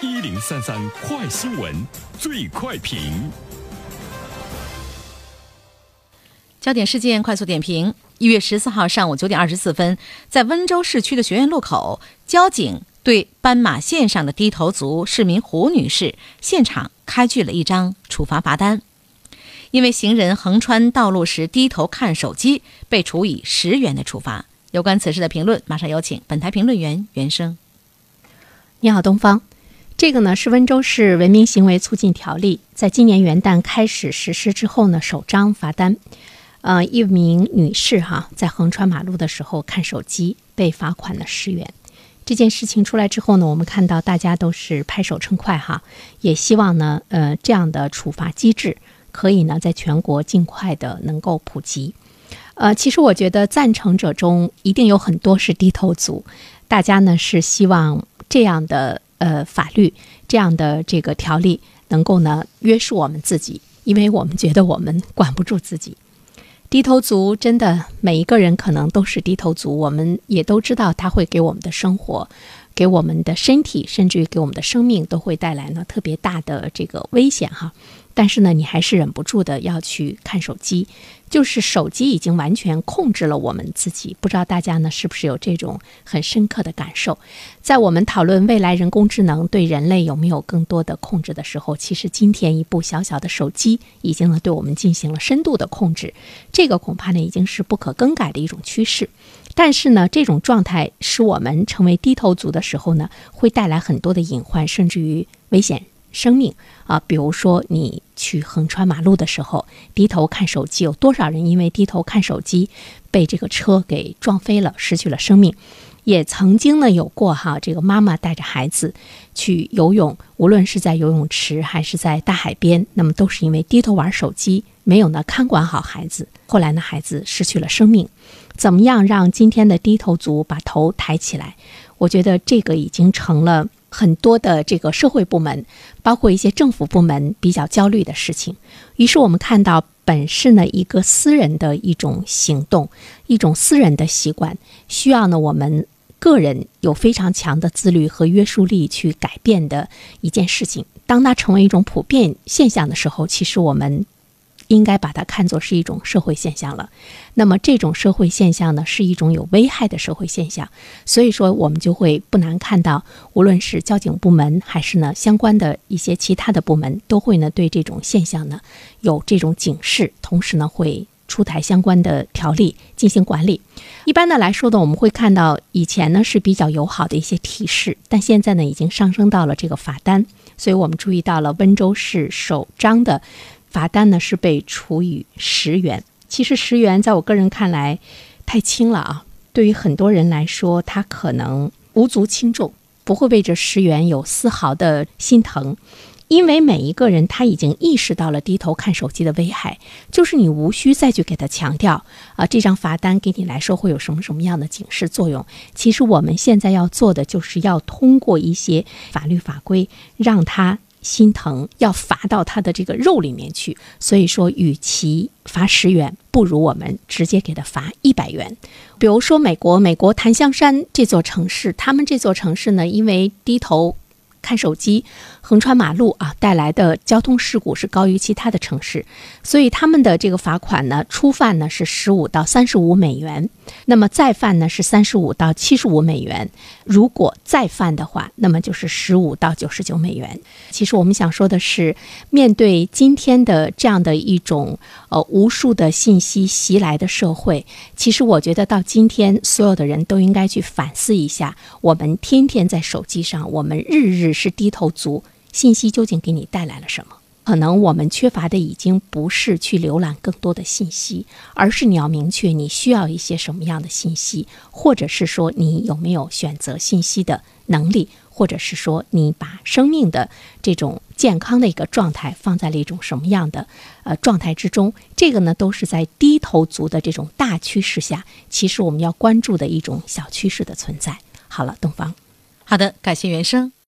一零三三快新闻，最快评。焦点事件快速点评：一月十四号上午九点二十四分，在温州市区的学院路口，交警对斑马线上的低头族市民胡女士现场开具了一张处罚罚单，因为行人横穿道路时低头看手机，被处以十元的处罚。有关此事的评论，马上有请本台评论员袁生。你好，东方。这个呢是温州市文明行为促进条例在今年元旦开始实施之后呢首张罚单。呃，一名女士哈在横穿马路的时候看手机被罚款了十元。这件事情出来之后呢，我们看到大家都是拍手称快哈，也希望呢呃这样的处罚机制可以呢在全国尽快的能够普及。呃，其实我觉得赞成者中一定有很多是低头族，大家呢是希望这样的呃法律这样的这个条例能够呢约束我们自己，因为我们觉得我们管不住自己。低头族真的每一个人可能都是低头族，我们也都知道他会给我们的生活、给我们的身体，甚至于给我们的生命都会带来呢特别大的这个危险哈。但是呢，你还是忍不住的要去看手机，就是手机已经完全控制了我们自己。不知道大家呢是不是有这种很深刻的感受？在我们讨论未来人工智能对人类有没有更多的控制的时候，其实今天一部小小的手机已经呢对我们进行了深度的控制，这个恐怕呢已经是不可更改的一种趋势。但是呢，这种状态使我们成为低头族的时候呢，会带来很多的隐患，甚至于危险。生命啊，比如说你去横穿马路的时候，低头看手机，有多少人因为低头看手机被这个车给撞飞了，失去了生命？也曾经呢有过哈，这个妈妈带着孩子去游泳，无论是在游泳池还是在大海边，那么都是因为低头玩手机，没有呢看管好孩子，后来呢孩子失去了生命。怎么样让今天的低头族把头抬起来？我觉得这个已经成了。很多的这个社会部门，包括一些政府部门比较焦虑的事情。于是我们看到，本是呢一个私人的一种行动，一种私人的习惯，需要呢我们个人有非常强的自律和约束力去改变的一件事情。当它成为一种普遍现象的时候，其实我们。应该把它看作是一种社会现象了。那么这种社会现象呢，是一种有危害的社会现象。所以说，我们就会不难看到，无论是交警部门还是呢相关的一些其他的部门，都会呢对这种现象呢有这种警示，同时呢会出台相关的条例进行管理。一般的来说呢，我们会看到以前呢是比较友好的一些提示，但现在呢已经上升到了这个罚单。所以我们注意到了温州市首张的。罚单呢是被处以十元，其实十元在我个人看来太轻了啊。对于很多人来说，他可能无足轻重，不会为这十元有丝毫的心疼，因为每一个人他已经意识到了低头看手机的危害，就是你无需再去给他强调啊，这张罚单给你来说会有什么什么样的警示作用。其实我们现在要做的就是要通过一些法律法规让他。心疼要罚到他的这个肉里面去，所以说，与其罚十元，不如我们直接给他罚一百元。比如说，美国美国檀香山这座城市，他们这座城市呢，因为低头。看手机横穿马路啊，带来的交通事故是高于其他的城市，所以他们的这个罚款呢，初犯呢是十五到三十五美元，那么再犯呢是三十五到七十五美元，如果再犯的话，那么就是十五到九十九美元。其实我们想说的是，面对今天的这样的一种呃无数的信息袭来的社会，其实我觉得到今天，所有的人都应该去反思一下，我们天天在手机上，我们日日。是低头族，信息究竟给你带来了什么？可能我们缺乏的已经不是去浏览更多的信息，而是你要明确你需要一些什么样的信息，或者是说你有没有选择信息的能力，或者是说你把生命的这种健康的一个状态放在了一种什么样的呃状态之中？这个呢，都是在低头族的这种大趋势下，其实我们要关注的一种小趋势的存在。好了，东方，好的，感谢原生。